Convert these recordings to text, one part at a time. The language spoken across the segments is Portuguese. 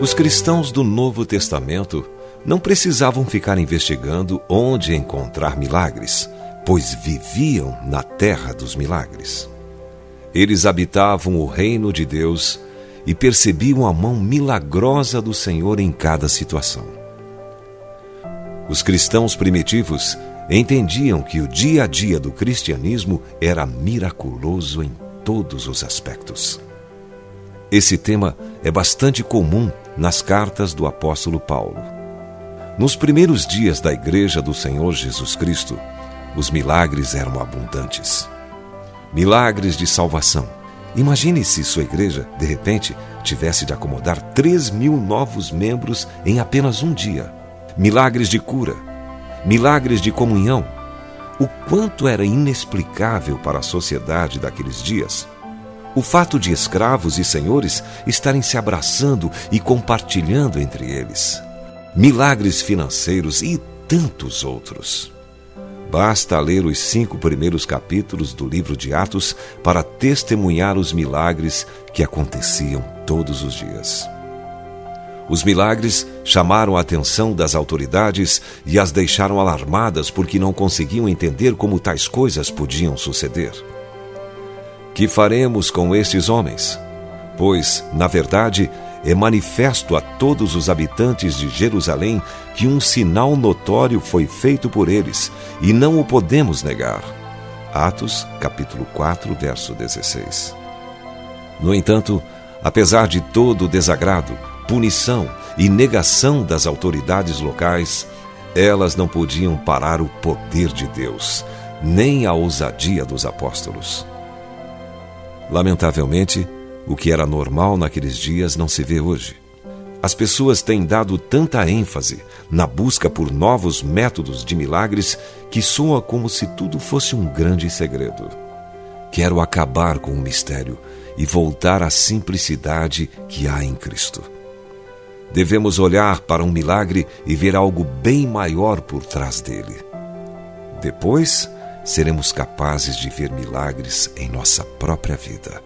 Os cristãos do Novo Testamento não precisavam ficar investigando onde encontrar milagres, pois viviam na terra dos milagres. Eles habitavam o reino de Deus e percebiam a mão milagrosa do Senhor em cada situação. Os cristãos primitivos entendiam que o dia a dia do cristianismo era miraculoso em todos os aspectos. Esse tema é bastante comum nas cartas do apóstolo Paulo. Nos primeiros dias da Igreja do Senhor Jesus Cristo, os milagres eram abundantes. Milagres de salvação. Imagine se sua igreja, de repente, tivesse de acomodar 3 mil novos membros em apenas um dia. Milagres de cura. Milagres de comunhão. O quanto era inexplicável para a sociedade daqueles dias o fato de escravos e senhores estarem se abraçando e compartilhando entre eles. Milagres financeiros e tantos outros. Basta ler os cinco primeiros capítulos do livro de Atos para testemunhar os milagres que aconteciam todos os dias. Os milagres chamaram a atenção das autoridades e as deixaram alarmadas porque não conseguiam entender como tais coisas podiam suceder. Que faremos com estes homens? Pois, na verdade, é manifesto a todos os habitantes de Jerusalém que um sinal notório foi feito por eles, e não o podemos negar. Atos, capítulo 4, verso 16. No entanto, apesar de todo o desagrado, punição e negação das autoridades locais, elas não podiam parar o poder de Deus, nem a ousadia dos apóstolos. Lamentavelmente, o que era normal naqueles dias não se vê hoje. As pessoas têm dado tanta ênfase na busca por novos métodos de milagres que soa como se tudo fosse um grande segredo. Quero acabar com o mistério e voltar à simplicidade que há em Cristo. Devemos olhar para um milagre e ver algo bem maior por trás dele. Depois, seremos capazes de ver milagres em nossa própria vida.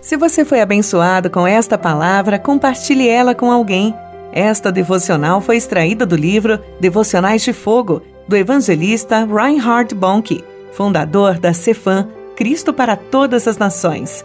Se você foi abençoado com esta palavra, compartilhe ela com alguém. Esta devocional foi extraída do livro Devocionais de Fogo, do evangelista Reinhard Bonnke, fundador da Cefam, Cristo para Todas as Nações.